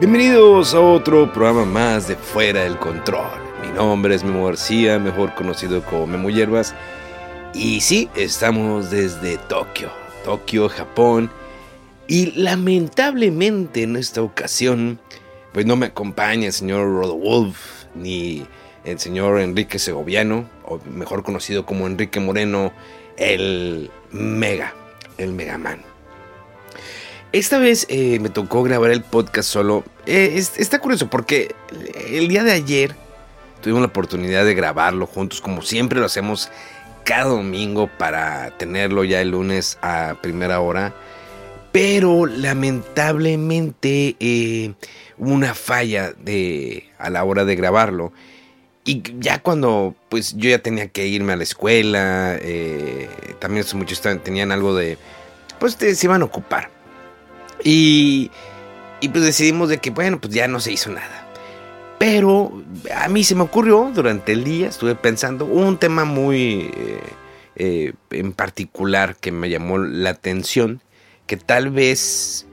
Bienvenidos a otro programa más de Fuera del Control. Mi nombre es Memo García, mejor conocido como Memo Hierbas. Y sí, estamos desde Tokio, Tokio, Japón. Y lamentablemente en esta ocasión, pues no me acompaña el señor Rodolf ni el señor Enrique Segoviano, o mejor conocido como Enrique Moreno, el Mega, el Megaman. Esta vez eh, me tocó grabar el podcast solo. Eh, es- está curioso porque el día de ayer tuvimos la oportunidad de grabarlo juntos, como siempre lo hacemos cada domingo para tenerlo ya el lunes a primera hora. Pero lamentablemente eh, hubo una falla de, a la hora de grabarlo. Y ya cuando pues yo ya tenía que irme a la escuela, eh, también estos tenían algo de... Pues te- se iban a ocupar. Y, y pues decidimos de que, bueno, pues ya no se hizo nada. Pero a mí se me ocurrió durante el día, estuve pensando, un tema muy eh, eh, en particular que me llamó la atención, que tal vez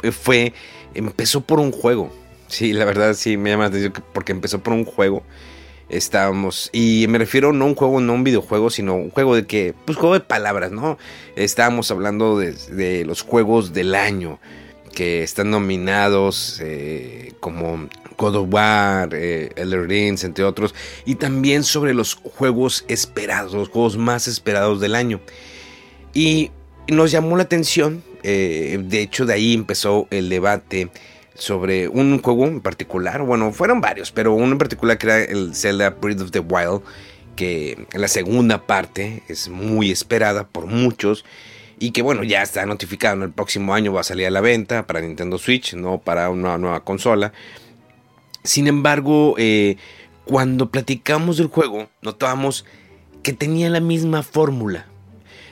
f- fue, empezó por un juego. Sí, la verdad sí me llama la atención que- porque empezó por un juego. Estábamos, y me refiero no a un juego, no a un videojuego, sino un juego de que, pues juego de palabras, ¿no? Estábamos hablando de, de los juegos del año que están nominados eh, como God of War, eh, Elder Rings, entre otros, y también sobre los juegos esperados, los juegos más esperados del año. Y nos llamó la atención, eh, de hecho de ahí empezó el debate sobre un juego en particular, bueno, fueron varios, pero uno en particular que era el Zelda Breath of the Wild, que la segunda parte es muy esperada por muchos y que bueno, ya está notificado, ¿no? el próximo año va a salir a la venta para Nintendo Switch, no para una nueva consola. Sin embargo, eh, cuando platicamos del juego, notábamos que tenía la misma fórmula.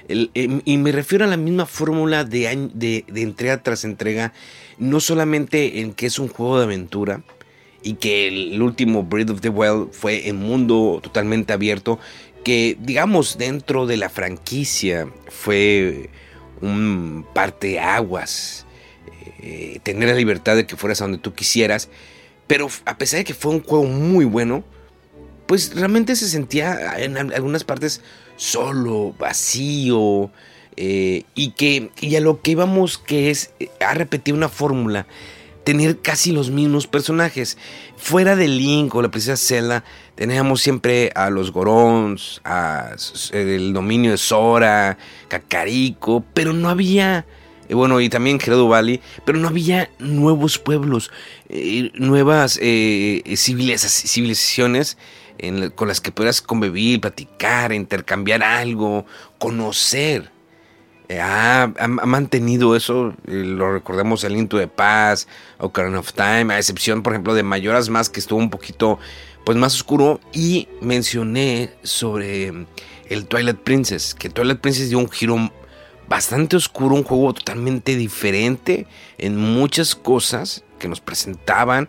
Em, y me refiero a la misma fórmula de, entrega tras entrega, no solamente en que es un juego de aventura y que el último Breath of the Wild fue en mundo totalmente abierto, que digamos dentro de la franquicia fue un parteaguas, eh, tener la libertad de que fueras a donde tú quisieras, pero a pesar de que fue un juego muy bueno, pues realmente se sentía en al- algunas partes solo, vacío, eh, y que a lo que íbamos que es eh, a repetir una fórmula, tener casi los mismos personajes. Fuera de Link o la princesa Zelda, teníamos siempre a los Gorons, a el dominio de Sora, Kakariko, pero no había eh, bueno, y también Gerudo Valley, pero no había nuevos pueblos, eh, nuevas eh, civiliza- civilizaciones con las que puedas convivir, platicar, intercambiar algo, conocer. Eh, ha, mantenido eso, eh, lo recordamos el Into de Paz, Ocarina of Time, a excepción, por ejemplo, de Mayoras Más, que estuvo un poquito pues, más oscuro. Y mencioné sobre el Twilight Princess, que Twilight Princess dio un giro bastante oscuro, un juego totalmente diferente en muchas cosas que nos presentaban.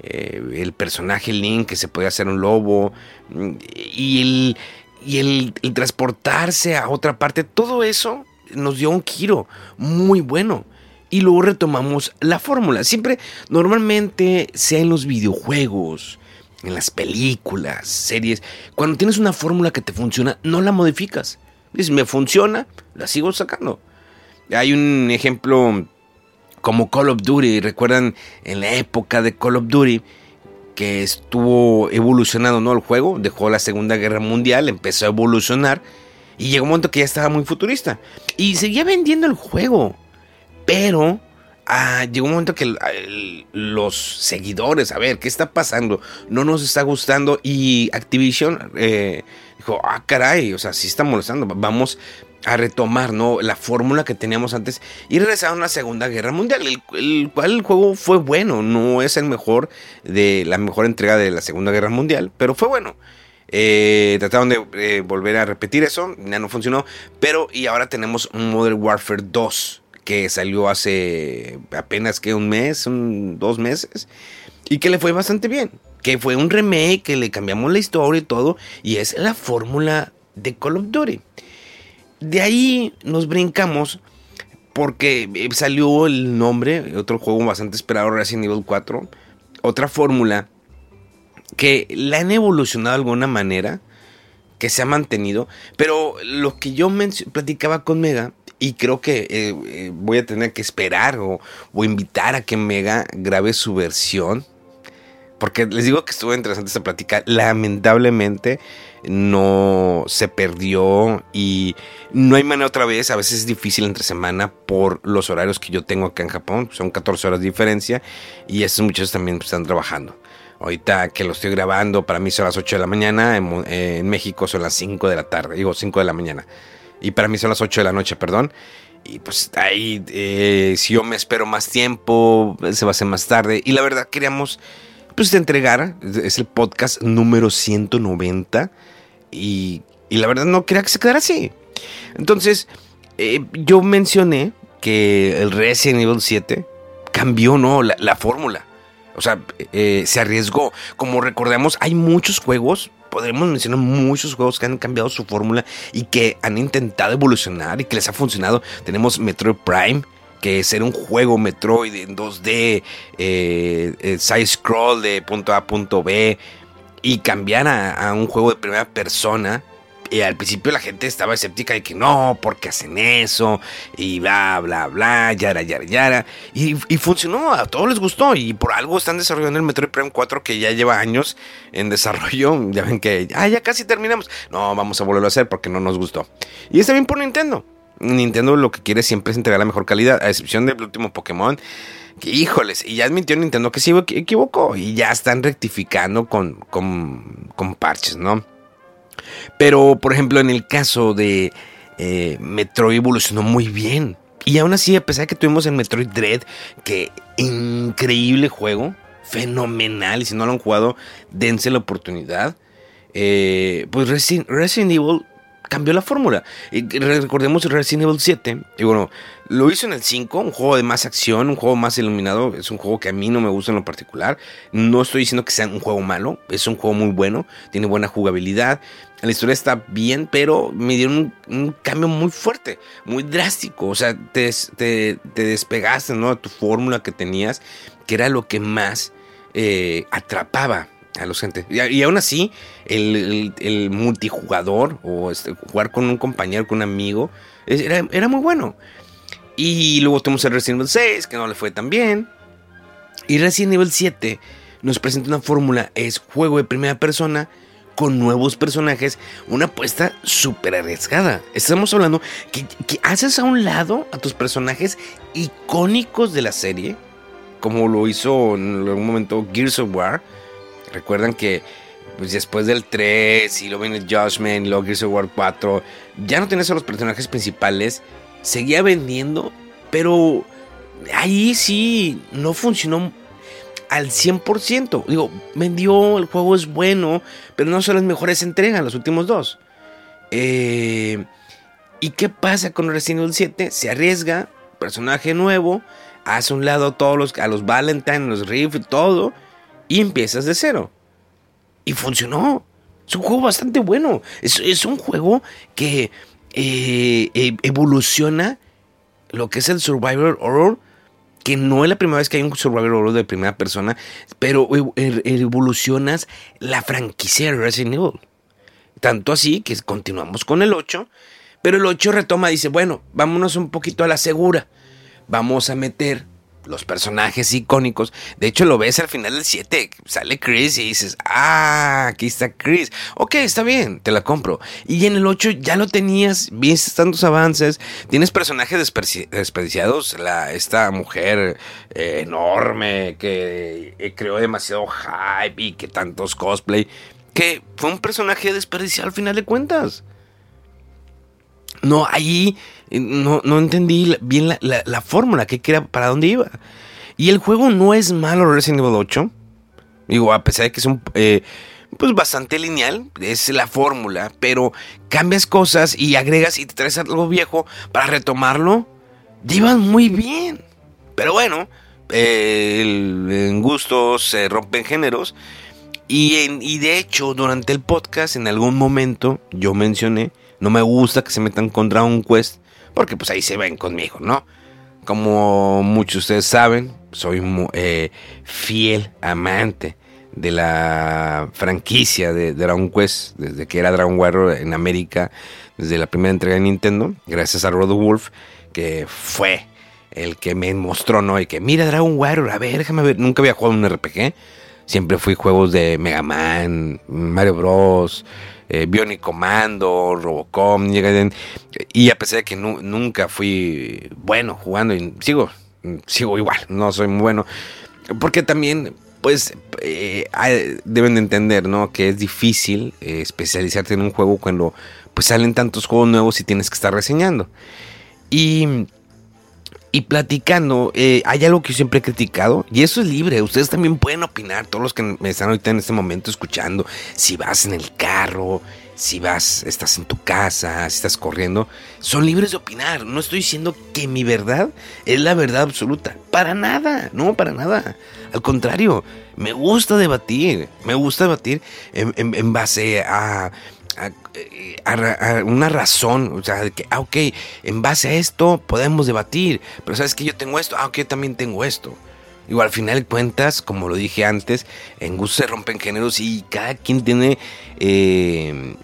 eh, el personaje Link que se podía hacer un lobo mm, y el, y el, el transportarse a otra parte, todo eso nos dio un giro muy bueno. Y luego retomamos la fórmula. Siempre, normalmente, sea en los videojuegos, en las películas, series, cuando tienes una fórmula que te funciona, no la modificas. Dices, me funciona, la sigo sacando. Hay un ejemplo como Call of Duty. Recuerdan en la época de Call of Duty que estuvo evolucionando ¿no? el juego. Dejó la Segunda Guerra Mundial, empezó a evolucionar. Y llegó un momento que ya estaba muy futurista. Y seguía vendiendo el juego. Pero ah, llegó un momento que los seguidores, a ver, ¿qué está pasando? No nos está gustando. Y Activision eh, dijo, ah, caray, o sea, sí está molestando. Vamos a retomar ¿no? la fórmula que teníamos antes y regresaron a la Segunda Guerra Mundial, el, cual el juego fue bueno, no es el mejor de la mejor entrega de la Segunda Guerra Mundial, pero fue bueno. Eh, trataron de eh, volver a repetir eso, ya no funcionó, pero y ahora tenemos Modern Warfare 2 que salió hace apenas que un mes, dos meses, y que le fue bastante bien, que fue un remake, que le cambiamos la historia y todo, y es la fórmula de Call of Duty. De ahí nos brincamos porque eh, salió el nombre, otro juego bastante esperado, Resident Evil 4, otra fórmula que la han evolucionado de alguna manera, que se ha mantenido, pero lo que yo platicaba con Mega, y creo que eh, eh, voy a tener que esperar o, o, invitar a que Mega grabe su versión, porque les digo que estuvo interesante esta plática, lamentablemente no se perdió y no hay manera otra vez, a veces es difícil entre semana por los horarios que yo tengo acá en Japón, son 14 horas de diferencia y esos muchachos también están trabajando. Ahorita que lo estoy grabando, para mí son las 8 de la mañana, en, México son las 5 de la tarde, digo 5 de la mañana. Y para mí son las 8 de la noche, perdón. Y pues ahí, eh, si yo me espero más tiempo, se va a hacer más tarde. Y la verdad, queríamos pues te entregar. Es el podcast número 190. Y, y la verdad no quería que se quedara así. Entonces, eh, yo mencioné que el Resident Evil 7 cambió, ¿no? La, fórmula. O sea, eh, se arriesgó. Como recordamos, hay muchos juegos, podemos mencionar muchos juegos que han cambiado su fórmula y que han intentado evolucionar y que les ha funcionado. Tenemos Metroid Prime, que ser un juego Metroid en 2D, eh, eh, side scroll de punto A a punto B, y cambiar a, un juego de primera persona. Al principio la gente estaba escéptica de que no, porque hacen eso, y bla, bla, bla, yara, yara, yara. Y, y, funcionó, a todos les gustó, y por algo están desarrollando el Metroid Prime 4 que ya lleva años en desarrollo. Ya ven que, ah, ya casi terminamos. No, vamos a volverlo a hacer porque no nos gustó. Y está bien por Nintendo. Nintendo lo que quiere siempre es entregar la mejor calidad, a excepción del último Pokémon. Que, híjoles, y ya admitió Nintendo que se equivocó y ya están rectificando con, con, parches, ¿no? Pero, por ejemplo, en el caso de eh, Metroid evolucionó muy bien. Y aún así, a pesar de que tuvimos el Metroid Dread, que increíble juego, fenomenal, y si no lo han jugado, dense la oportunidad. Eh, pues Resident Evil cambió la fórmula. Y recordemos Resident Evil 7. Y bueno, lo hizo en el 5, un juego de más acción, un juego más iluminado. Es un juego que a mí no me gusta en lo particular. No estoy diciendo que sea un juego malo, es un juego muy bueno, tiene buena jugabilidad. La historia está bien, pero me dieron un, cambio muy fuerte, muy drástico. O sea, te, te, despegaste ¿no? de tu fórmula que tenías, que era lo que más eh, atrapaba a los gente. Y, aún así, el, multijugador o este, jugar con un compañero, con un amigo, era, muy bueno. Y luego tenemos el Resident Evil 6, que no le fue tan bien. Y Resident Evil 7 nos presenta una fórmula, es juego de primera persona con nuevos personajes, una apuesta súper arriesgada. Estamos hablando que, que, haces a un lado a tus personajes icónicos de la serie, como lo hizo en algún momento Gears of War, Recuerdan que pues después del 3 y luego viene Judgment luego Gears of War 4, ya no tienes a los personajes principales, seguía vendiendo, pero ahí sí no funcionó al 100%. Digo, vendió, el juego es bueno, pero no son las mejores entregas, los últimos dos. Eh, ¿Y qué pasa con Resident Evil 7? Se arriesga, personaje nuevo, hace un lado todos los, a los Valentine, los Rift, todo y empiezas de cero. Y funcionó. Es un juego bastante bueno. Es, un juego que eh, e, evoluciona lo que es el Survivor Horror. Que no es la primera vez que hay un Survivor Horror de primera persona. Pero e, er, evolucionas la franquicia de Resident Evil. Tanto así que continuamos con el 8. Pero el 8 retoma, dice, bueno, vámonos un poquito a la segura. Vamos a meter los personajes icónicos. De hecho, lo ves al final del 7. Sale Chris y dices, ah, aquí está Chris. Ok, está bien, te la compro. Y en el 8 ya lo tenías, viste tantos avances. Tienes personajes desperdiciados. La, esta mujer eh, enorme que eh, creó demasiado hype y que tantos cosplay. Que fue un personaje desperdiciado al final de cuentas. No, ahí eh, no, entendí bien la, fórmula, que era, para dónde iba. Y el juego no es malo Resident Evil 8. Digo, a pesar de que es un... Eh, pues bastante lineal, es la fórmula, pero cambias cosas y agregas y te traes algo viejo para retomarlo, llevan muy bien. Pero bueno, en gustos se rompen géneros. Y, y de hecho, durante el podcast, en algún momento, yo mencioné no me gusta que se metan contra un Quest, porque pues ahí se ven conmigo, ¿no? Como muchos de ustedes saben, soy eh, fiel amante de la franquicia de Dragon Quest, desde que era Dragon Warrior en América, desde la primera entrega de Nintendo, gracias a Rod Wolf, que fue el que me mostró, ¿no? Y que mira Dragon Warrior, a ver, déjame ver, nunca había jugado un RPG, siempre fui juegos de Mega Man, Mario Bros., eh, Bionic Commando, Robocop, y a pesar de que nunca fui bueno jugando, y sigo, sigo igual, no soy muy bueno, porque también pues eh, deben de entender, ¿no? Que es difícil eh, especializarte en un juego cuando pues salen tantos juegos nuevos y tienes que estar reseñando. Y y platicando, eh, hay algo que yo siempre he criticado, y eso es libre, ustedes también pueden opinar, todos los que me están ahorita en este momento escuchando, si vas en el carro, si vas, estás en tu casa, si estás corriendo, son libres de opinar, no estoy diciendo que mi verdad es la verdad absoluta, para nada, no, para nada, al contrario, me gusta debatir, me gusta debatir en base a a, una razón, o sea, de que, ah, ok, en base a esto podemos debatir, pero sabes que yo tengo esto, ah, ok, yo también tengo esto. Igual al final de cuentas, como lo dije antes, en gusto se rompen géneros y cada quien tiene eh,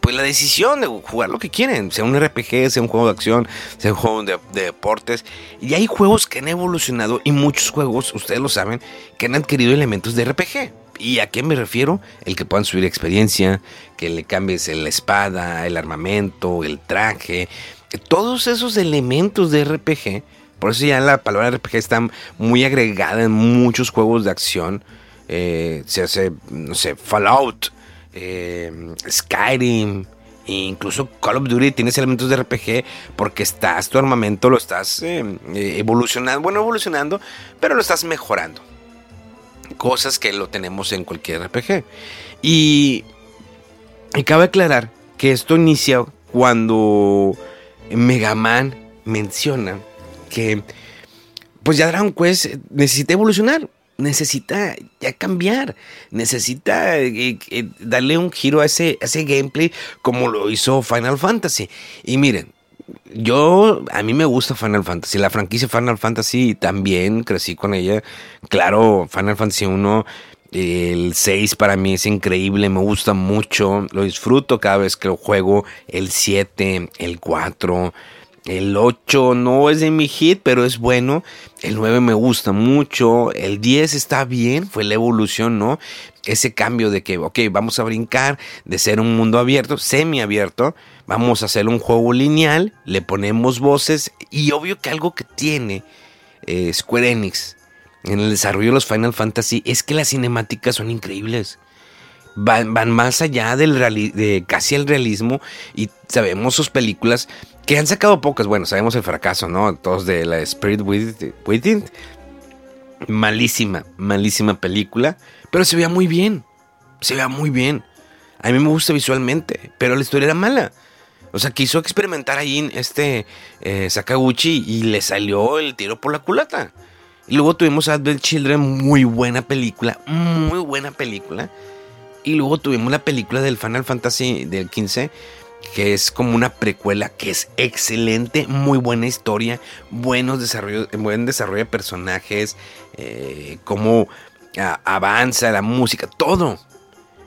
pues la decisión de jugar lo que quieren, sea un RPG, sea un juego de acción, sea un juego de, deportes. Y hay juegos que han evolucionado y muchos juegos, ustedes lo saben, que han adquirido elementos de RPG. ¿Y a qué me refiero? El que puedan subir experiencia, que le cambies la espada, el armamento, el traje, todos esos elementos de RPG. Por eso ya la palabra RPG está muy agregada en muchos juegos de acción. Eh, se hace, no sé, Fallout, eh, Skyrim, incluso Call of Duty tienes elementos de RPG porque estás, tu armamento lo estás eh, evolucionando, bueno, evolucionando, pero lo estás mejorando cosas que lo tenemos en cualquier RPG. Y, cabe aclarar que esto inicia cuando Mega Man menciona que pues ya Dragon Quest necesita evolucionar, necesita ya cambiar, necesita eh, eh, darle un giro a ese, a ese gameplay como lo hizo Final Fantasy. Y miren, yo, a mí me gusta Final Fantasy. La franquicia Final Fantasy también crecí con ella. Claro, Final Fantasy 1, el 6 para mí es increíble, me gusta mucho. Lo disfruto cada vez que lo juego. El 7, el 4. El 8 no es de mi hit, pero es bueno. El 9 me gusta mucho. El 10 está bien, fue la evolución, ¿no? Ese cambio de que, ok, vamos a brincar de ser un mundo abierto, semi-abierto, vamos a hacer un juego lineal, le ponemos voces y obvio que algo que tiene eh, Square Enix en el desarrollo de los Final Fantasy es que las cinemáticas son increíbles. Van, más allá del de casi el realismo y sabemos sus películas que han sacado pocas. Bueno, sabemos el fracaso, ¿no? Todos de la Spirit Within. Malísima, malísima película. Pero se veía muy bien. Se veía muy bien. A mí me gusta visualmente, pero la historia era mala. O sea, quiso experimentar ahí este eh, Sakaguchi y le salió el tiro por la culata. Y luego tuvimos Advent Children, muy buena película, muy buena película. Y luego tuvimos la película del Final Fantasy del 15, que es como una precuela que es excelente, muy buena historia, buenos desarrollo, buen desarrollo de personajes, eh, cómo avanza la música, todo.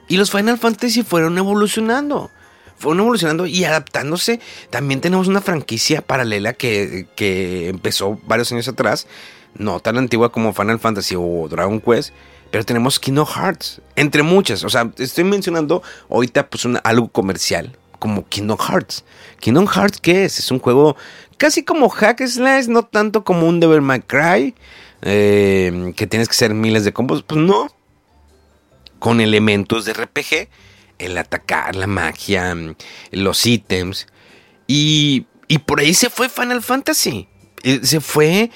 Y los Final Fantasy fueron evolucionando fueron evolucionando y adaptándose. También tenemos una franquicia paralela que, empezó varios años atrás no tan antigua como Final Fantasy o Dragon Quest, pero tenemos Kingdom Hearts, entre muchas. O sea, estoy mencionando ahorita pues algo comercial, como Kingdom Hearts. Kingdom Hearts, ¿qué es? Es un juego casi como Hack Slash, no tanto como un Devil May Cry, eh, que tienes que hacer miles de combos. Pues no. Con elementos de RPG, el atacar, la magia, los ítems. Y, y por ahí se fue Final Fantasy. Eh, se fue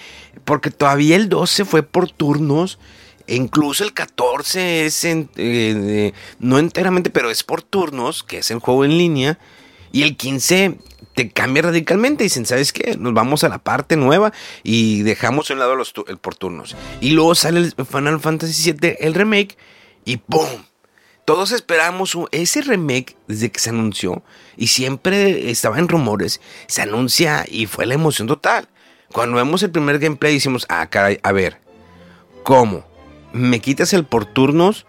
porque todavía el 12 fue por turnos. E incluso el 14 es eh, no enteramente, pero es por turnos, que es el juego en línea. Y el 15 te cambia radicalmente. Dicen, ¿sabes qué? Nos vamos a la parte nueva y dejamos a un lado los por turnos. Y luego sale el Final Fantasy VII, el remake, y ¡boom! Todos esperamos ese remake desde que se anunció y siempre estaba en rumores. Se anuncia y fue la emoción total. Cuando vemos el primer gameplay decimos, ah, caray, a ver, ¿cómo? ¿Me quitas el por turnos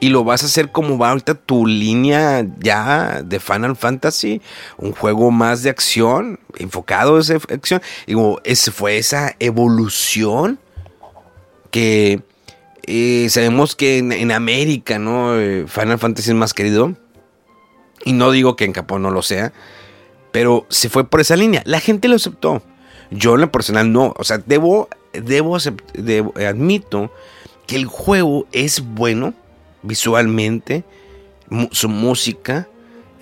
y lo vas a hacer como va ahorita tu línea ya de Final Fantasy? Un juego más de acción, enfocado en esa acción. Digo, ese fue esa evolución que eh, sabemos que en, América, ¿no? Eh, Final Fantasy es más querido. Y no digo que en Japón no lo sea. Pero se fue por esa línea. La gente lo aceptó. Yo en lo personal no. O sea, debo, debo, admito que el juego es bueno visualmente, su música,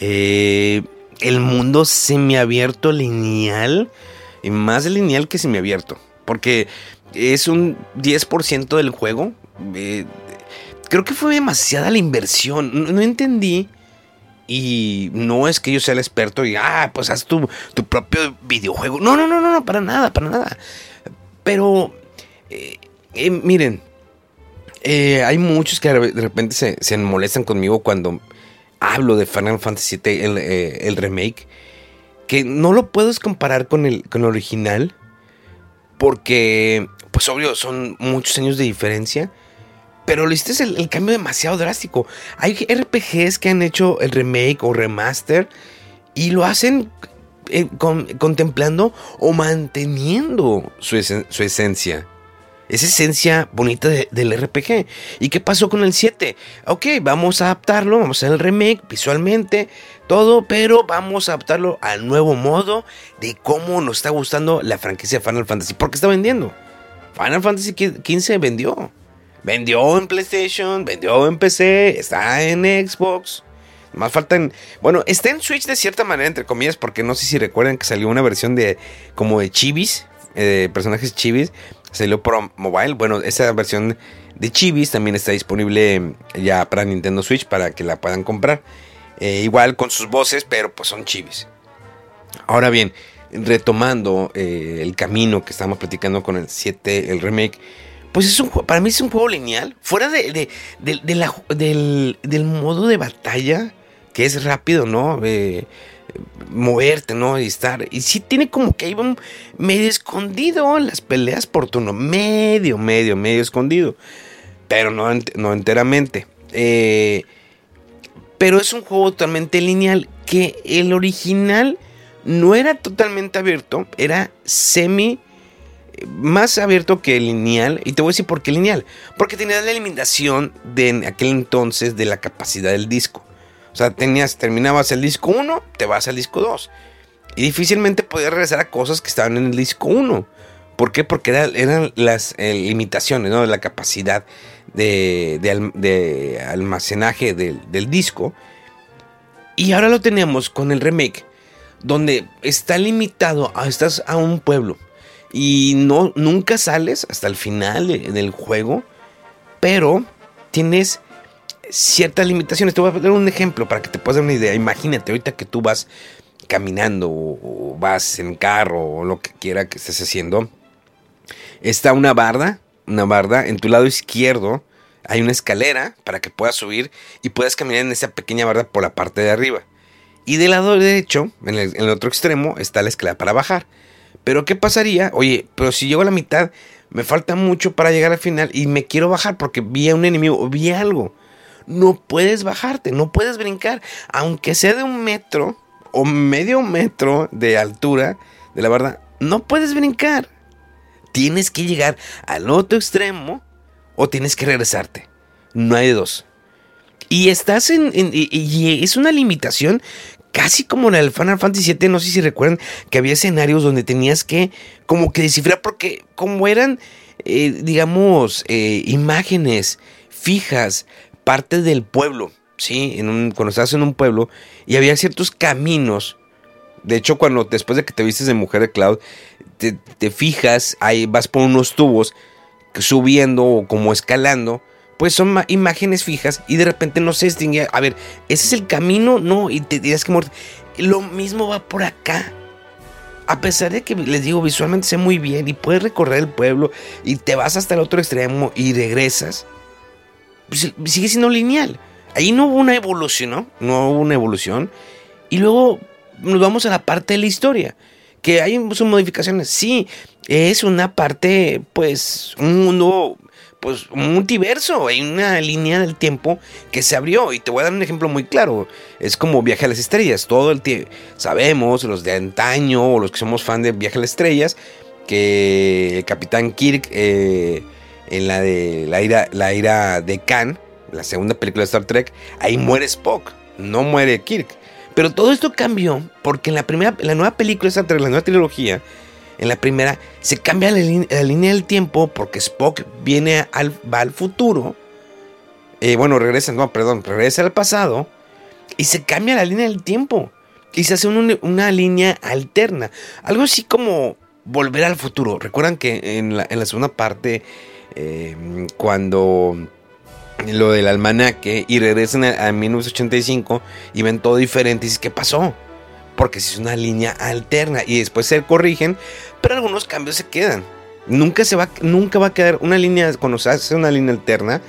eh, el mundo semiabierto lineal, y más lineal que semiabierto, porque es un 10% del juego. Eh, creo que fue demasiada la inversión, no entendí y no es que yo sea el experto y, ah, pues haz tu, propio videojuego. No, no, no, no, para nada, para nada. Pero, eh, miren, eh, hay muchos que de repente se, molestan conmigo cuando hablo de Final Fantasy VII, el, el, remake, que no lo puedes comparar con el, con el original, porque, pues obvio, son muchos años de diferencia. Pero este es el, cambio demasiado drástico. Hay RPGs que han hecho el remake o remaster y lo hacen eh, contemplando o manteniendo su, esencia. Esa esencia bonita del RPG. ¿Y qué pasó con el 7? Ok, vamos a adaptarlo, vamos a hacer el remake visualmente, todo, pero vamos a adaptarlo al nuevo modo de cómo nos está gustando la franquicia Final Fantasy. Porque está vendiendo. Final Fantasy XV vendió. Vendió en PlayStation, vendió en PC, está en Xbox. Más faltan. Bueno, está en Switch de cierta manera, entre comillas, porque no sé si recuerdan que salió una versión de. como de chivis. Eh, personajes chivis. Salió por mobile. Bueno, esa versión de chivis también está disponible ya para Nintendo Switch para que la puedan comprar. Eh, igual con sus voces, pero pues son chivis. Ahora bien, retomando eh, el camino que estamos platicando con el 7, el remake pues es un para mí es un juego lineal. Fuera de, del, modo de batalla, que es rápido, ¿no? Moverte, ¿no? Y estar. Y sí tiene como que hay medio escondido las peleas por turno. Medio, medio, medio escondido. Pero no, no enteramente. Eh, pero es un juego totalmente lineal. Que el original no era totalmente abierto. Era semi más abierto que lineal. Y te voy a decir por qué lineal. Porque tenías la eliminación de aquel entonces de la capacidad del disco. O sea, tenías, terminabas el disco 1, te vas al disco 2. Y difícilmente podías regresar a cosas que estaban en el disco 1. ¿Por qué? Porque eran las eh, limitaciones, ¿no? De la capacidad de, almacenaje del, del disco. Y ahora lo tenemos con el remake, donde está limitado a, estás a un pueblo y no, nunca sales hasta el final del juego, pero tienes ciertas limitaciones. Te voy a dar un ejemplo para que te puedas dar una idea. Imagínate ahorita que tú vas caminando o, vas en carro o lo que quiera que estés haciendo. Está una barda, una barda en tu lado izquierdo. Hay una escalera para que puedas subir y puedas caminar en esa pequeña barda por la parte de arriba. Y del lado derecho, en el otro extremo, está la escalera para bajar. Pero ¿qué pasaría? Oye, pero si llego a la mitad, me falta mucho para llegar al final y me quiero bajar porque vi a un enemigo o vi algo. No puedes bajarte, no puedes brincar, aunque sea de un metro o medio metro de altura, de la verdad, no puedes brincar. Tienes que llegar al otro extremo o tienes que regresarte. No hay dos. Y estás en, y es una limitación casi como en el Final Fantasy VII, no sé si recuerdan que había escenarios donde tenías que como que descifrar, porque como eran, eh, digamos, eh, imágenes fijas, parte del pueblo, ¿sí? En un, cuando estás en un pueblo y había ciertos caminos. De hecho, cuando después de que te vistes de mujer de Cloud, te, fijas, ahí vas por unos tubos subiendo o como escalando pues son imágenes fijas y de repente no se distingue. A ver, ese es el camino, no, y te dirás que muerto. Lo mismo va por acá. A pesar de que les digo, visualmente sé muy bien y puedes recorrer el pueblo y te vas hasta el otro extremo y regresas, pues sigue siendo lineal. Ahí no hubo una evolución, ¿no? No hubo una evolución. Y luego nos vamos a la parte de la historia. Que hay sus modificaciones. Sí, es una parte, pues, un mundo pues un multiverso, hay una línea del tiempo que se abrió y te voy a dar un ejemplo muy claro, es como Viaje a las Estrellas, todo el tiempo sabemos, los de antaño o los que somos fan de Viaje a las Estrellas, que el Capitán Kirk eh, en la de la ira, la ira de Khan, la segunda película de Star Trek, ahí muere Spock, no muere Kirk. Pero todo esto cambió porque en la primera, la nueva película de Star Trek, la nueva trilogía, en la primera se cambia la, línea del tiempo porque Spock viene al, va al futuro. Eh, bueno, regresa, no, perdón, regresa al pasado y se cambia la línea del tiempo y se hace una, línea alterna. Algo así como volver al futuro. Recuerdan que en la, segunda parte, em, cuando lo del almanaque y regresan a, a, 1985 y ven todo diferente y dices, ¿qué pasó? porque es una línea alterna y después se corrigen, pero algunos cambios se quedan. Nunca, se va, nunca va a quedar una línea, cuando se hace una línea alterna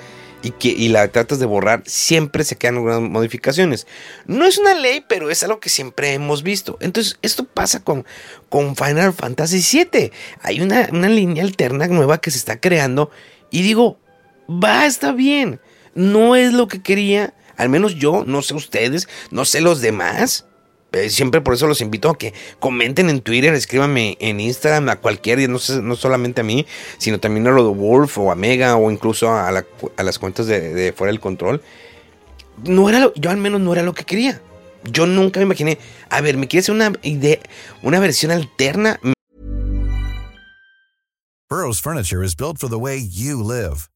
y, que, y la tratas de borrar, siempre se quedan algunas modificaciones. No es una ley, pero es algo que siempre hemos visto. Entonces, esto pasa con, con Final Fantasy VII. Hay una, una línea alterna nueva que se está creando y digo, va, está bien. No es lo que quería, al menos yo, no sé ustedes, no sé los demás. Eh, siempre por eso los invito a que comenten en Twitter, escríbanme en Instagram, a cualquier, no, no solamente a mí, sino también a lo de Wolf o a Mega o incluso a, las cuentas de, Fuera del Control. No era yo al menos no era lo que quería. Yo nunca me imaginé, a ver, ¿me quieres una idea, una versión alterna? Burroughs Furniture is built for the way you live.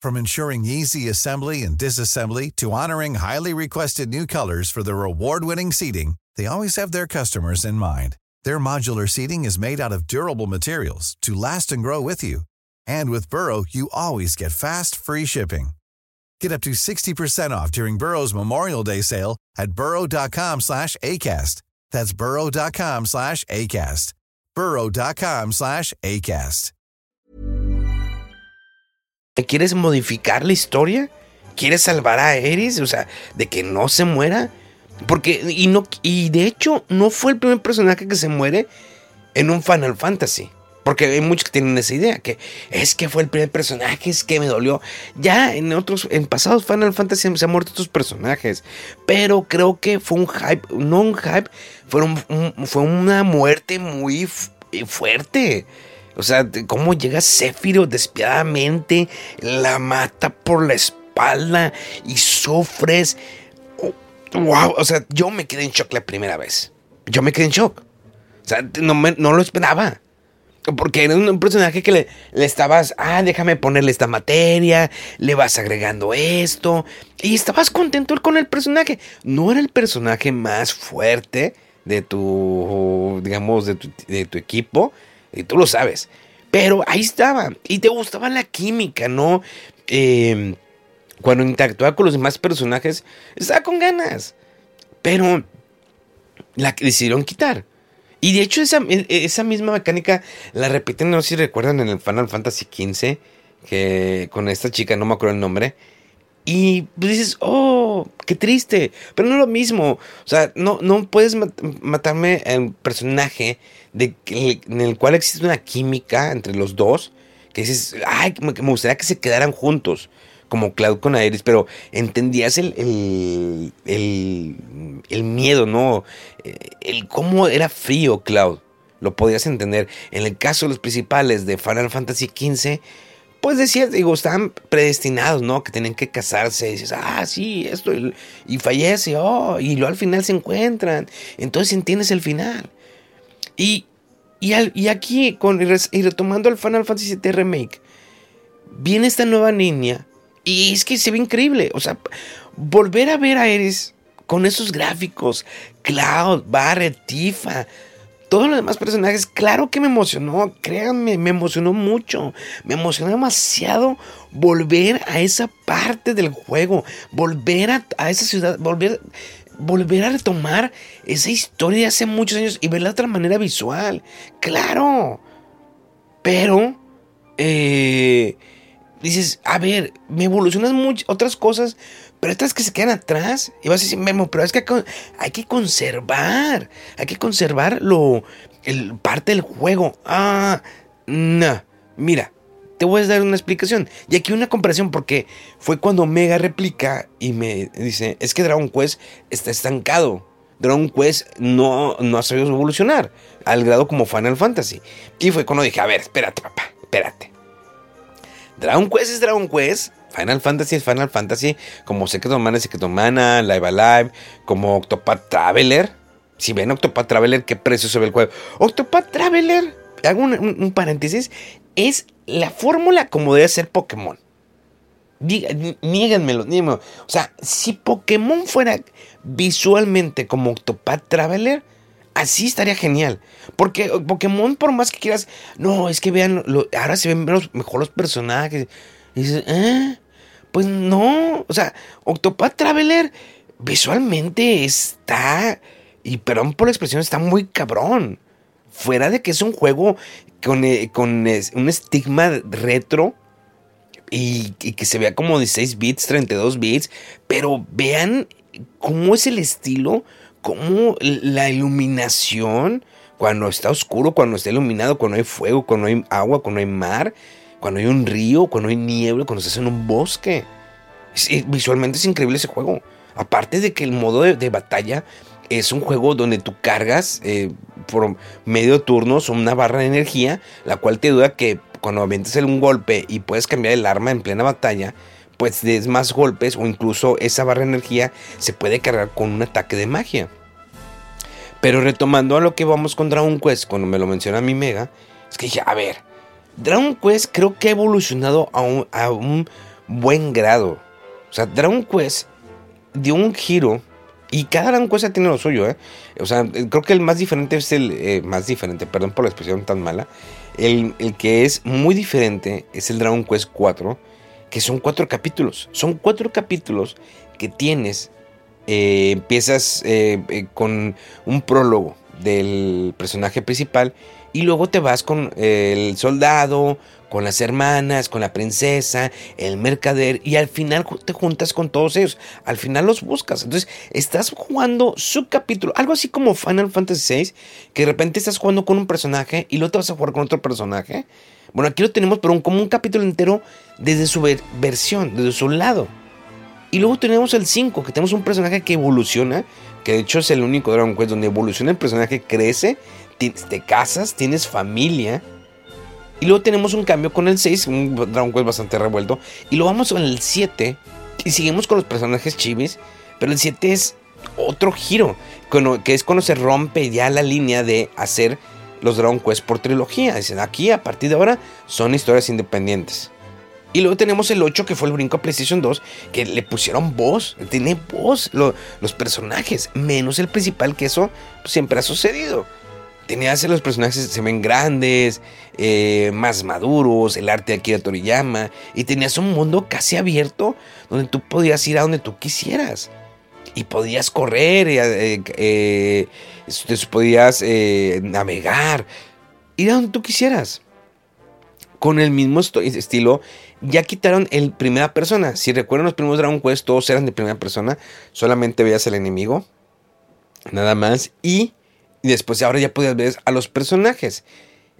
From ensuring easy assembly and disassembly to honoring highly requested new colors for their award-winning seating, they always have their customers in mind. Their modular seating is made out of durable materials to last and grow with you. And with Burrow, you always get fast, free shipping. Get up to 60% off during Burrow's Memorial Day sale at burrow.com slash ACAST. That's burrow.com slash ACAST. burrow.com slash ACAST. ¿Quieres modificar la historia? ¿Quieres salvar a Eris? O sea, de que no se muera. Porque, y, no, y de hecho, no fue el primer personaje que se muere en un Final Fantasy. Porque hay muchos que tienen esa idea, que es que fue el primer personaje, es que me dolió. Ya en otros, en pasados Final Fantasy se han muerto estos personajes. Pero creo que fue un hype, no un hype, fue, fue una muerte muy eh, fuerte. O sea, cómo llega Sephiroth despiadadamente, la mata por la espalda y sufres wow, o sea, yo me quedé en shock la primera vez. Yo me quedé en shock. O sea, no, no lo esperaba. Porque era un personaje que le, le, estabas, ah, déjame ponerle esta materia, le vas agregando esto, y estabas contento con el personaje. No era el personaje más fuerte de tu, digamos, de tu, de tu equipo, y tú lo sabes. Pero ahí estaba, y te gustaba la química, ¿no? Eh, cuando interactuaba con los demás personajes, estaba con ganas. Pero la decidieron quitar. Y de hecho esa, esa misma mecánica la repiten, no sé si recuerdan en el Final Fantasy XV, que con esta chica, no me acuerdo el nombre. Y pues dices, oh, qué triste. Pero no es lo mismo. O sea, no, no puedes matarme a personaje de, en el cual existe una química entre los dos. Que dices, ay, me gustaría que se quedaran juntos como Cloud con Aeris, pero entendías el, el, el, miedo, ¿no? Eh, el cómo era frío Cloud. lo podrías entender. En el caso de los principales de Final Fantasy XV, pues decías, digo, estaban predestinados, ¿no? Que tenían que casarse. Y dices, ah, sí, esto. Y, fallece, oh, y luego al final se encuentran. Entonces entiendes el final. Y, y, aquí, con, y retomando el Final Fantasy VII Remake, viene esta nueva niña. Y es que se ve increíble. O sea, volver a ver a Eres con esos gráficos, Cloud, Barret, Tifa, todos los demás personajes, claro que me emocionó, créanme, me emocionó mucho, me emocionó demasiado volver a esa parte del juego, volver a, esa ciudad, volver, volver a retomar esa historia de hace muchos años y verla de otra manera visual, claro, pero, eh, dices, a ver, me evolucionan muchas otras cosas, pero estas que se quedan atrás, y vas a decir, Memo, pero es que hay que conservar, hay que conservar lo, el, parte del juego. Ah, no, mira, te voy a dar una explicación. Y aquí una comparación, porque fue cuando Mega replica y me dice, es que Dragon Quest está estancado. Dragon Quest no, no ha sabido evolucionar al grado como Final Fantasy. Y fue cuando dije, a ver, espérate, papá, espérate. Dragon Quest es Dragon Quest Final Fantasy es Final Fantasy, como Secret Mana es Secret Live Alive, como Octopath Traveler. Si ven Octopath Traveler, qué precio se ve el juego. Octopath Traveler, hago un, paréntesis, es la fórmula como debe ser Pokémon. Niéganmelo, O sea, si Pokémon fuera visualmente como Octopath Traveler, así estaría genial. Porque Pokémon, por más que quieras, no, es que vean, ahora se ven mejor los personajes. Y dices, ¿eh? Pues no, o sea, Octopath Traveler visualmente está, y perdón por la expresión, está muy cabrón. Fuera de que es un juego con, eh, con un estigma retro y, que se vea como 16 bits, 32 bits, pero vean cómo es el estilo, cómo la iluminación, cuando está oscuro, cuando está iluminado, cuando hay fuego, cuando hay agua, cuando hay mar cuando hay un río, cuando hay niebla, cuando estás en un bosque. visualmente es increíble ese juego. Aparte de que el modo de, batalla es un juego donde tú cargas eh, por medio turnos una barra de energía, la cual te duda que cuando avientes un golpe y puedes cambiar el arma en plena batalla, pues des más golpes o incluso esa barra de energía se puede cargar con un ataque de magia. Pero retomando a lo que vamos con Dragon Quest, cuando me lo menciona mi Mega, es que dije, a ver, Dragon Quest creo que ha evolucionado a un, buen grado. O sea, Dragon Quest dio un giro. Y cada Dragon Quest tiene lo suyo, ¿eh? O sea, creo que el más diferente es el. Eh, más diferente, perdón por la expresión tan mala. El, que es muy diferente es el Dragon Quest 4. Que son cuatro capítulos. Son cuatro capítulos que tienes. Eh, empiezas eh, con un prólogo del personaje principal y luego te vas con el soldado, con las hermanas, con la princesa, el mercader y al final te juntas con todos ellos. Al final los buscas. Entonces estás jugando su capítulo, algo así como Final Fantasy VI, que de repente estás jugando con un personaje y luego te vas a jugar con otro personaje. Bueno, aquí lo tenemos, pero como un capítulo entero desde su versión, desde su lado. Y luego tenemos el 5, que tenemos un personaje que evoluciona, que de hecho es el único Dragon Quest donde evoluciona el personaje, crece te casas, tienes familia. Y luego tenemos un cambio con el 6, un Dragon Quest bastante revuelto. Y luego vamos con el 7 y seguimos con los personajes chivis. Pero el 7 es otro giro, que es cuando se rompe ya la línea de hacer los Dragon Quest por trilogía. Dicen, aquí a partir de ahora son historias independientes. Y luego tenemos el 8 que fue el brinco a PlayStation 2, que le pusieron voz, tiene voz los personajes, menos el principal, que eso siempre ha sucedido tenías los personajes se ven grandes, eh, más maduros, el arte de Akira Toriyama, y tenías un mundo casi abierto donde tú podías ir a donde tú quisieras. Y podías correr, eh, eh, podías navegar, ir a donde tú quisieras. Con el mismo estilo, ya quitaron el primera persona. Si recuerdan los primeros Dragon Quest, todos eran de primera persona, solamente veías al enemigo, nada más, y y después ahora ya podías ver a los personajes.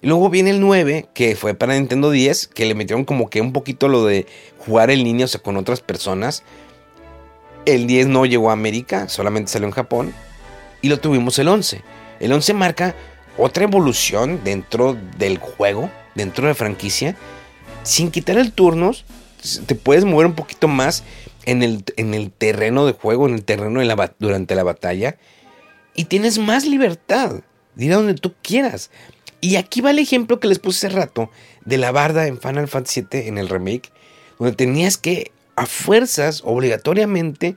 luego viene el 9, que fue para Nintendo 10, que le metieron como que un poquito lo de jugar en línea, o sea, con otras personas. El 10 no llegó a América, solamente salió en Japón. Y lo tuvimos el 11. El 11 marca otra evolución dentro del juego, dentro de la franquicia, sin quitar el turnos, te puedes mover un poquito más en el, en el terreno de juego, en el terreno la, durante la batalla, y tienes más libertad de ir a donde tú quieras. Y aquí va el ejemplo que les puse hace rato de la barda en Final Fantasy VII en el remake, donde tenías que a fuerzas, obligatoriamente,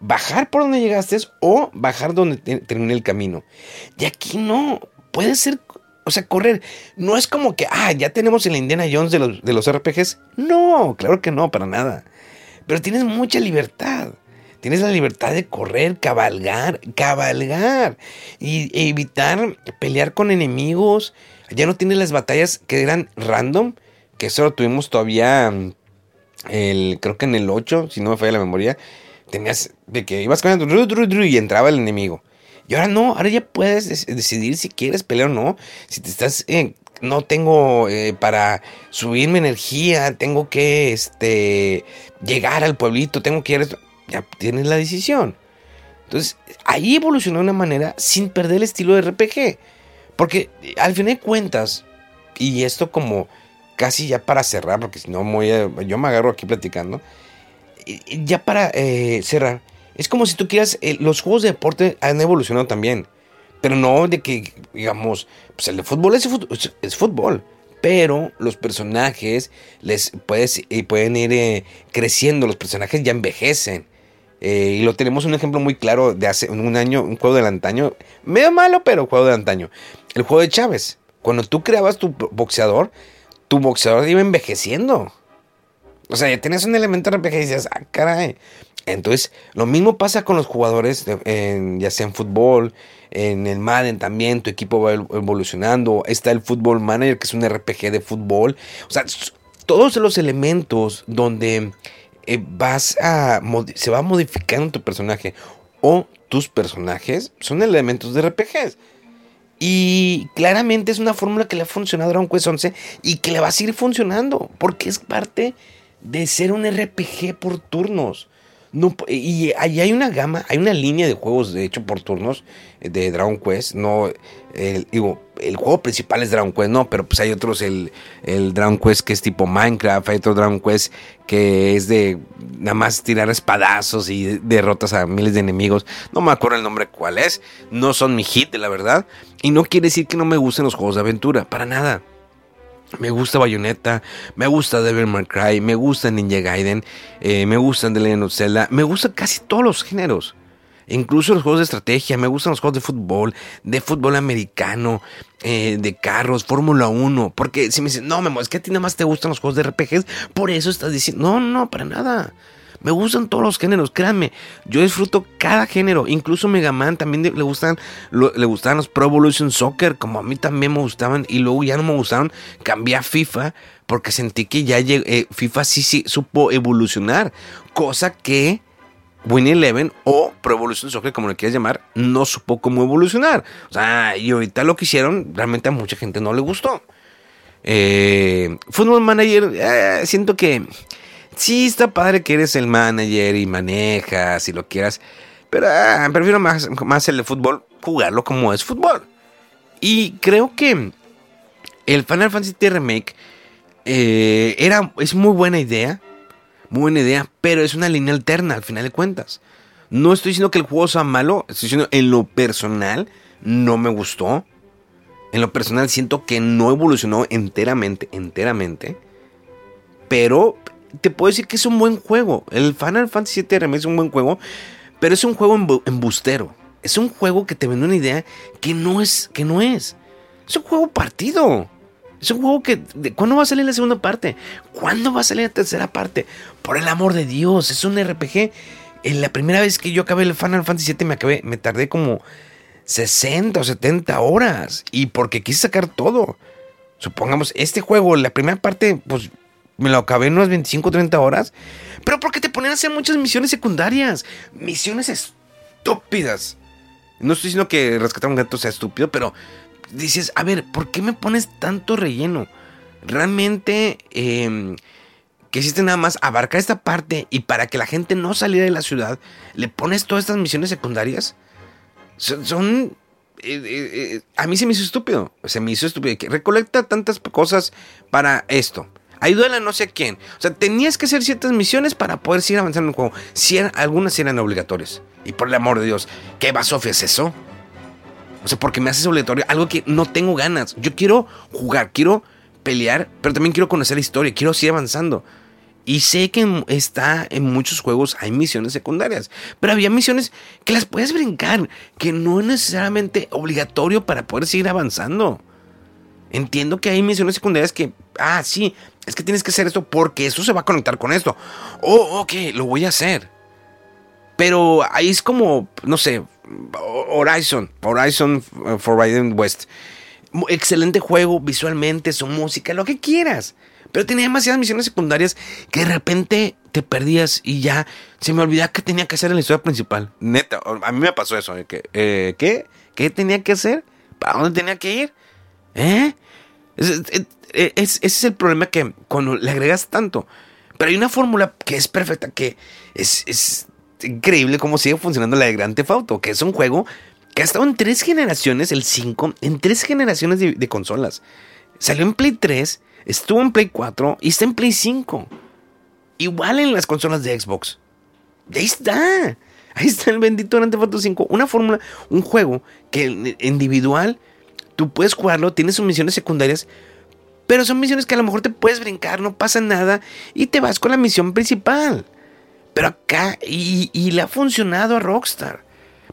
bajar por donde llegaste o bajar donde termine el camino. Y aquí no, puede ser, o sea, correr. No es como que, ah, ya tenemos el Indiana Jones de los, de los RPGs. No, claro que no, para nada. Pero tienes mucha libertad. Tienes la libertad de correr, cabalgar, cabalgar y evitar pelear con enemigos. Ya no tienes las batallas que eran random, que eso lo tuvimos todavía el, creo que en el 8, si no me falla la memoria, tenías de que ibas caminando y entraba el enemigo. Y ahora no, ahora ya puedes decidir si quieres pelear o no. Si te estás, eh, no tengo eh, para subir mi energía, tengo que este, llegar al pueblito, tengo que ir. Ya tienes la decisión. Entonces, ahí evolucionó de una manera sin perder el estilo de RPG. Porque al fin de cuentas, y esto como casi ya para cerrar, porque si no yo me agarro aquí platicando. Ya para eh, cerrar, es como si tú quieras, eh, los juegos de deporte han evolucionado también, pero no de que, digamos, pues el de fútbol es, fútbol, pero los personajes les puedes, pueden ir eh, creciendo, los personajes ya envejecen. y lo tenemos un ejemplo muy claro de hace un año, un juego del antaño, medio malo, pero juego de antaño. El juego de Chávez. Cuando tú creabas tu boxeador, tu boxeador iba envejeciendo. O sea, ya tienes un elemento RPG y dices, ah, caray. Entonces, lo mismo pasa con los jugadores, ya sea en fútbol, en el Madden también, tu equipo va evolucionando. Está el Football Manager, que es un RPG de fútbol. O sea, todos los elementos donde eh, vas a se va modificando tu personaje o tus personajes son elementos de RPGs. Y claramente es una fórmula que le ha funcionado a Dragon Quest 11 y que le va a seguir funcionando, porque es parte de ser un RPG por turnos. No, y ahí hay una gama, hay una línea de juegos, de hecho, por turnos de Dragon Quest. No, el, digo, el juego principal es Dragon Quest, no, pero pues hay otros, el, el Dragon Quest que es tipo Minecraft, hay otro Dragon Quest que es de nada más tirar espadazos y derrotas a miles de enemigos. No me acuerdo el nombre cuál es, no son mi hit, la verdad. Y no quiere decir que no me gusten los juegos de aventura, para nada. Me gusta Bayonetta, me gusta Devil May Cry, me gusta Ninja Gaiden, eh, me gustan The Legend of Zelda, me gustan casi todos los géneros. Incluso los juegos de estrategia, me gustan los juegos de fútbol, de fútbol americano, eh, de carros, Fórmula 1. Porque si me dicen, no, Memo, es que a ti nada más te gustan los juegos de RPGs, por eso estás diciendo, no, no, para nada. Me gustan todos los géneros, créanme. Yo disfruto cada género. Incluso Mega Man también le gustan, le gustaban los Pro Evolution Soccer, como a mí también me gustaban. Y luego ya no me gustaron. Cambié a FIFA porque sentí que ya eh, FIFA sí, sí supo evolucionar. Cosa que Win Eleven o Pro Evolution Soccer, como le quieras llamar, no supo cómo evolucionar. O sea, y ahorita lo que hicieron, realmente a mucha gente no le gustó. Eh, Football Manager, eh, siento que Sí, está padre que eres el manager y manejas y lo quieras. Pero ah, prefiero más, más el de fútbol, jugarlo como es fútbol. Y creo que el Final Fantasy Remake eh, era, es muy buena idea. Muy buena idea, pero es una línea alterna al final de cuentas. No estoy diciendo que el juego sea malo, estoy diciendo en lo personal no me gustó. En lo personal siento que no evolucionó enteramente, enteramente. Pero te puedo decir que es un buen juego. El Final Fantasy VII Remake es un buen juego, pero es un juego embustero. Es un juego que te vende una idea que no es, que no es. Es un juego partido. Es un juego que. ¿Cuándo va a salir la segunda parte? ¿Cuándo va a salir la tercera parte? Por el amor de Dios, es un RPG. En la primera vez que yo acabé el Final Fantasy VII me acabé, me tardé como 60 o 70 horas. Y porque quise sacar todo. Supongamos, este juego, la primera parte, pues me lo acabé en unas 25 o 30 horas. Pero porque te ponen a hacer muchas misiones secundarias. Misiones estúpidas. No estoy diciendo que rescatar un gato sea estúpido, pero dices, a ver, ¿por qué me pones tanto relleno? Realmente eh, quisiste nada más abarcar esta parte y para que la gente no saliera de la ciudad, le pones todas estas misiones secundarias. Son, a mí se me hizo estúpido. Se me hizo estúpido. Que recolecta tantas cosas para esto. Ayúdale a no sé quién. O sea, tenías que hacer ciertas misiones para poder seguir avanzando en el juego. Si algunas eran obligatorias. Y por el amor de Dios, ¿qué basofia es eso? O sea, porque me haces obligatorio algo que no tengo ganas. Yo quiero jugar, quiero pelear, pero también quiero conocer la historia, quiero seguir avanzando. Y sé que está en muchos juegos hay misiones secundarias, pero había misiones que las puedes brincar, que no es necesariamente obligatorio para poder seguir avanzando. Entiendo que hay misiones secundarias que, ah, sí, es que tienes que hacer esto porque eso se va a conectar con esto. Oh, ok, lo voy a hacer. Pero ahí es como, no sé, Horizon, Horizon uh, Forbidden West. Excelente juego visualmente, su música, lo que quieras. Pero tenía demasiadas misiones secundarias que de repente te perdías y ya se me olvidaba que tenía que hacer en la historia principal. Neta, a mí me pasó eso. ¿eh? eh, ¿Qué? ¿Qué tenía que hacer? ¿Para dónde tenía que ir? ¿Eh? Ese es el problema que cuando le agregas tanto. Pero hay una fórmula que es perfecta, que es, increíble cómo sigue funcionando la de Grand Theft que es un juego que ha estado en tres generaciones, el 5, en tres generaciones de, consolas. Salió en Play 3, estuvo en Play 4 y está en Play 5. Igual en las consolas de Xbox. Ahí está. Ahí está el bendito Grand Theft Auto 5. Una fórmula, un juego que individual Tú puedes jugarlo, tienes sus misiones secundarias, pero son misiones que a lo mejor te puedes brincar, no pasa nada y te vas con la misión principal. Pero acá, y, le ha funcionado a Rockstar.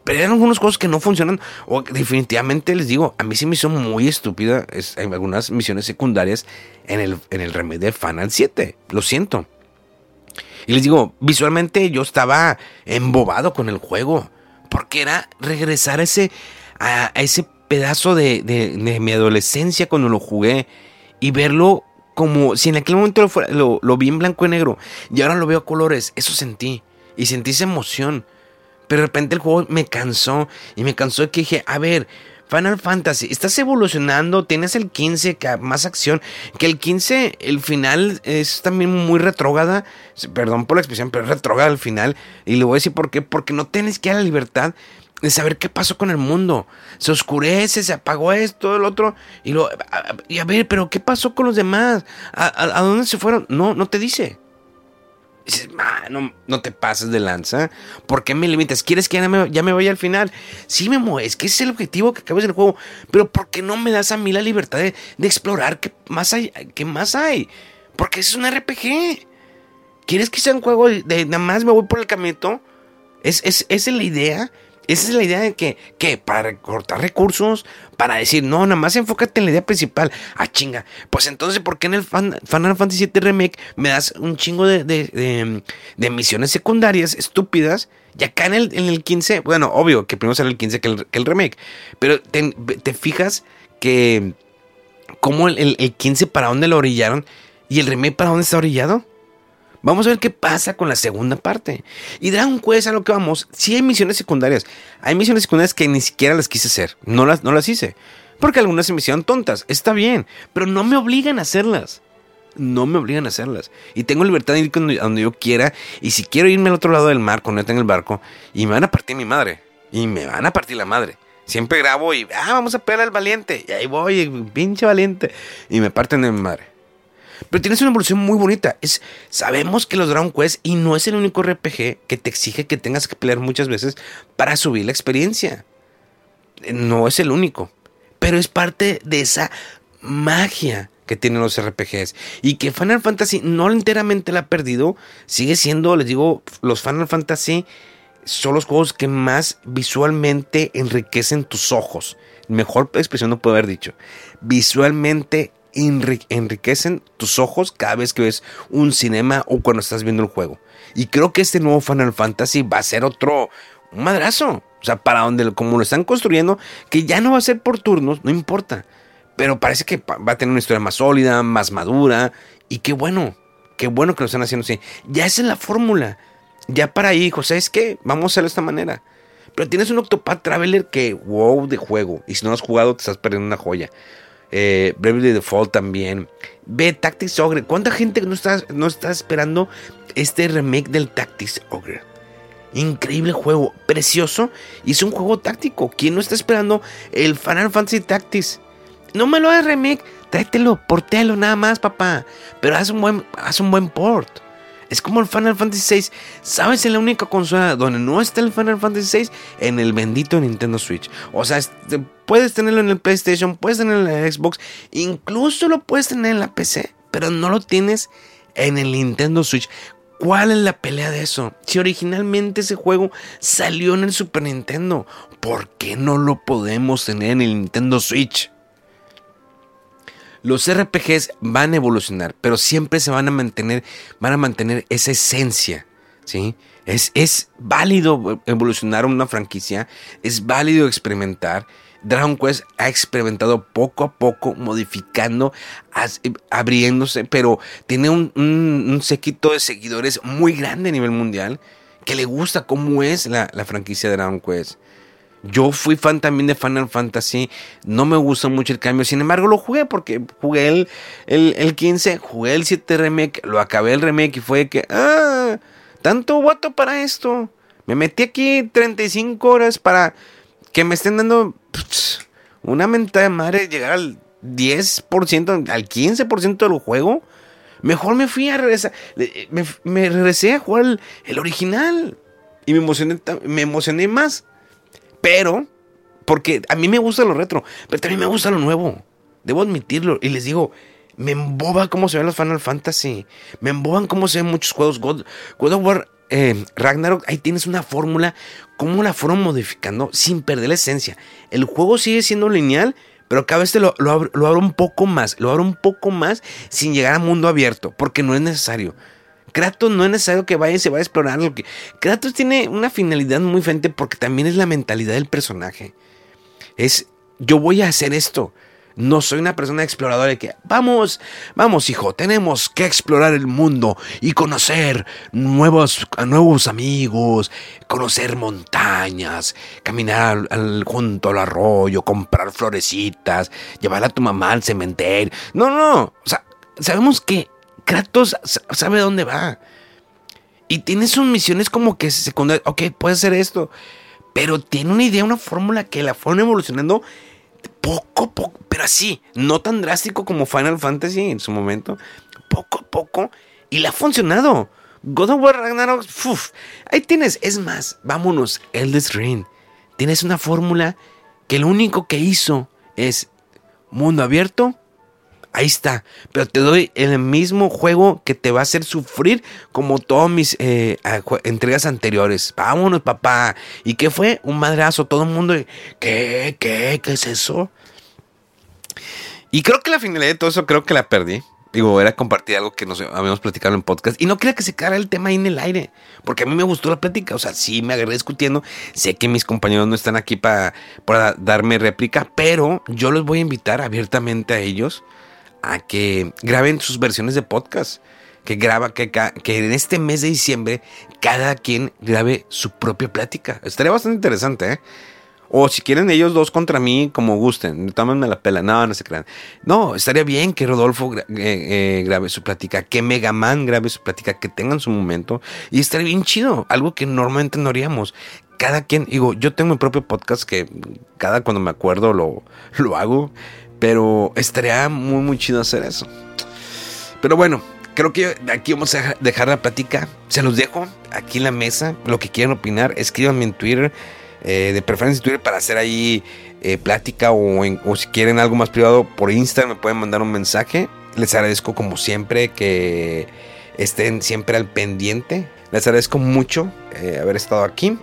Pero hay algunos cosas que no funcionan. O definitivamente les digo, a mí sí me hizo muy estúpida en algunas misiones secundarias en el, en el de Final 7. Lo siento. Y les digo, visualmente yo estaba embobado con el juego. Porque era regresar a ese, a ese pedazo de, mi adolescencia cuando lo jugué y verlo como si en aquel momento lo, lo, vi en blanco y negro y ahora lo veo a colores. Eso sentí y sentí esa emoción. Pero de repente el juego me cansó y me cansó de que dije, a ver, Final Fantasy, estás evolucionando, tienes el 15, que más acción, que el 15, el final es también muy retrógada, perdón por la expresión, pero es retrógada al final, y le voy a decir por qué, porque no tienes que dar la libertad de saber qué pasó con el mundo. Se oscurece, se apagó esto, el otro. Y, lo, y a ver, pero ¿qué pasó con los demás? ¿A, dónde se fueron? No, no te dice. dices, no, no, te pases de lanza. ¿Por qué me limitas? ¿Quieres que ya me, ya me vaya al final? Sí, Memo, es que ese es el objetivo que acabes el juego. Pero ¿por qué no me das a mí la libertad de, explorar qué más hay? ¿Qué más hay? Porque es un RPG. ¿Quieres que sea un juego de, nada más me voy por el caminito? ¿Es, es, es la idea? Esa es la idea de que, que para cortar recursos, para decir, no, nada más enfócate en la idea principal. Ah, chinga. Pues entonces, ¿por qué en el Final Fantasy VII Remake me das un chingo de, de, misiones secundarias estúpidas? Y acá en el, en el 15, bueno, obvio que primero sale el 15 que el, remake. Pero te, fijas que, como el, el, el 15 para dónde lo orillaron y el remake para dónde está orillado. Vamos a ver qué pasa con la segunda parte. Y Dragon Quest a lo que vamos, sí hay misiones secundarias. Hay misiones secundarias que ni siquiera las quise hacer. No las, no las hice. Porque algunas se me hicieron tontas. Está bien. Pero no me obligan a hacerlas. No me obligan a hacerlas. Y tengo libertad de ir a donde yo quiera. Y si quiero irme al otro lado del mar, cuando esté en el barco, y me van a partir mi madre. Y me van a partir la madre. Siempre grabo y, ah, vamos a pegar al valiente. Y ahí voy, pinche valiente. Y me parten de mi madre. Pero tienes una evolución muy bonita. Es, sabemos que los Dragon Quest y no es el único RPG que te exige que tengas que pelear muchas veces para subir la experiencia. No es el único. Pero es parte de esa magia que tienen los RPGs. Y que Final Fantasy no enteramente la ha perdido. Sigue siendo, les digo, los Final Fantasy son los juegos que más visualmente enriquecen tus ojos. Mejor expresión no puedo haber dicho. Visualmente enriquecen tus ojos cada vez que ves un cinema o cuando estás viendo el juego. Y creo que este nuevo Final Fantasy va a ser otro un madrazo. O sea, para donde, como lo están construyendo, que ya no va a ser por turnos, no importa. Pero parece que va a tener una historia más sólida, más madura. Y qué bueno, qué bueno que lo están haciendo así. Ya esa es la fórmula. Ya para ahí, José, es que vamos a hacerlo de esta manera. Pero tienes un Octopath Traveler que, wow, de juego. Y si no has jugado, te estás perdiendo una joya eh, Bravely Default también. Ve Tactics Ogre. ¿Cuánta gente no está, no está esperando este remake del Tactics Ogre? Increíble juego, precioso. Y es un juego táctico. ¿Quién no está esperando el Final Fantasy Tactics? No me lo hagas remake, tráetelo, portelo nada más, papá. Pero haz un buen, haz un buen port. Es como el Final Fantasy VI. ¿Sabes? En la única consola donde no está el Final Fantasy VI, en el bendito Nintendo Switch. O sea, puedes tenerlo en el PlayStation, puedes tenerlo en el Xbox, incluso lo puedes tener en la PC, pero no lo tienes en el Nintendo Switch. ¿Cuál es la pelea de eso? Si originalmente ese juego salió en el Super Nintendo, ¿por qué no lo podemos tener en el Nintendo Switch? Los RPGs van a evolucionar, pero siempre se van a mantener, van a mantener esa esencia, ¿sí? Es, es válido evolucionar una franquicia, es válido experimentar. Dragon Quest ha experimentado poco a poco, modificando, abriéndose, pero tiene un, un, séquito de seguidores muy grande a nivel mundial que le gusta cómo es la, la franquicia de Dragon Quest. Yo fui fan también de Final Fantasy. No me gustó mucho el cambio. Sin embargo, lo jugué porque jugué el, el, 15, jugué el 7 remake, lo acabé el remake y fue que, ah, tanto guato para esto. Me metí aquí 35 horas para que me estén dando una mentada de madre llegar al 10%, al 15% del juego. Mejor me fui a regresar. Me, regresé a jugar el, el original. Y me emocioné, me emocioné más pero, porque a mí me gusta lo retro, pero también me gusta lo nuevo. Debo admitirlo. Y les digo, me emboba cómo se ven los Final Fantasy. Me emboban cómo se ven muchos juegos. God, of War eh, Ragnarok, ahí tienes una fórmula. Cómo la fueron modificando sin perder la esencia. El juego sigue siendo lineal, pero cada vez te lo, lo, abro, lo abro un poco más. Lo abro un poco más sin llegar a mundo abierto, porque no es necesario. Kratos no es necesario que vaya y se vaya a explorar lo que. Kratos tiene una finalidad muy diferente porque también es la mentalidad del personaje. Es yo voy a hacer esto. No soy una persona exploradora que vamos, vamos hijo, tenemos que explorar el mundo y conocer nuevos, nuevos amigos, conocer montañas, caminar junto al arroyo, comprar florecitas, llevar a tu mamá al cementerio. No, no, o sea, sabemos que Kratos sabe dónde va. Y tiene sus misiones como que secundarias. Ok, puede hacer esto. Pero tiene una idea, una fórmula que la fueron evolucionando poco a poco. Pero así, no tan drástico como Final Fantasy en su momento. Poco a poco. Y le ha funcionado. God of War Ragnarok. ahí tienes. Es más, vámonos. Eldes Ring. Tienes una fórmula que lo único que hizo es mundo abierto Ahí está. Pero te doy el mismo juego que te va a hacer sufrir como todas mis eh, entregas anteriores. Vámonos, papá. ¿Y qué fue? Un madrazo. Todo el mundo. ¿Qué? ¿Qué? ¿Qué es eso? Y creo que la finalidad de todo eso creo que la perdí. Digo, era compartir algo que nos habíamos platicado en podcast. Y no quería que se quedara el tema ahí en el aire. Porque a mí me gustó la plática. O sea, sí me agarré discutiendo. Sé que mis compañeros no están aquí para, para darme réplica. Pero yo los voy a invitar abiertamente a ellos a que graben sus versiones de podcast. Que graba, que, en este mes de diciembre cada quien grabe su propia plática. Estaría bastante interesante, ¿eh? O si quieren ellos dos contra mí, como gusten, tómenme la pela. No, no se crean. No, estaría bien que Rodolfo eh, eh, grabe su plática, que Megaman grabe su plática, que tengan su momento. Y estaría bien chido, algo que normalmente no haríamos. Cada quien, digo, yo tengo mi propio podcast que cada cuando me acuerdo lo, lo hago. Pero estaría muy, muy chido hacer eso. Pero bueno, creo que aquí vamos a dejar la plática. Se los dejo aquí en la mesa. Lo que quieran opinar, escríbanme en Twitter. Eh, de preferencia en Twitter para hacer ahí eh, plática o, o, si quieren algo más privado por Instagram me pueden mandar un mensaje. Les agradezco como siempre que estén siempre al pendiente. Les agradezco mucho eh, haber estado aquí.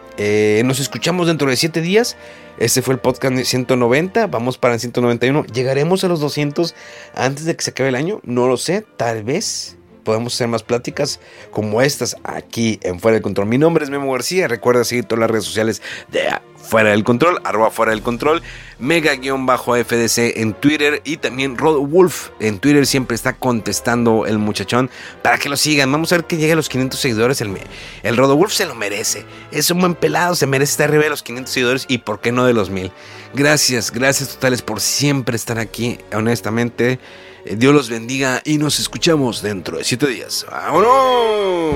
nos escuchamos dentro de 7 días. Este fue el podcast 190. Vamos para el 191. ¿Llegaremos a los 200 antes de que se acabe el año? No lo sé. Tal vez podemos hacer más pláticas como estas aquí en Fuera del Control. Mi nombre es Memo García. Recuerda seguir todas las redes sociales de Fuera del Control, arroba Fuera del Control, mega-fdc en Twitter y también Rod Wolf en Twitter siempre está contestando el muchachón para que lo sigan. Vamos a ver que llegue a los 500 seguidores. El, el Rod Wolf se lo merece. Es un buen pelado, se merece estar arriba de los 500 seguidores y por qué no de los 1000. Gracias, gracias totales por siempre estar aquí. Honestamente, eh, Dios los bendiga y nos escuchamos dentro de 7 días. ¡Vámonos!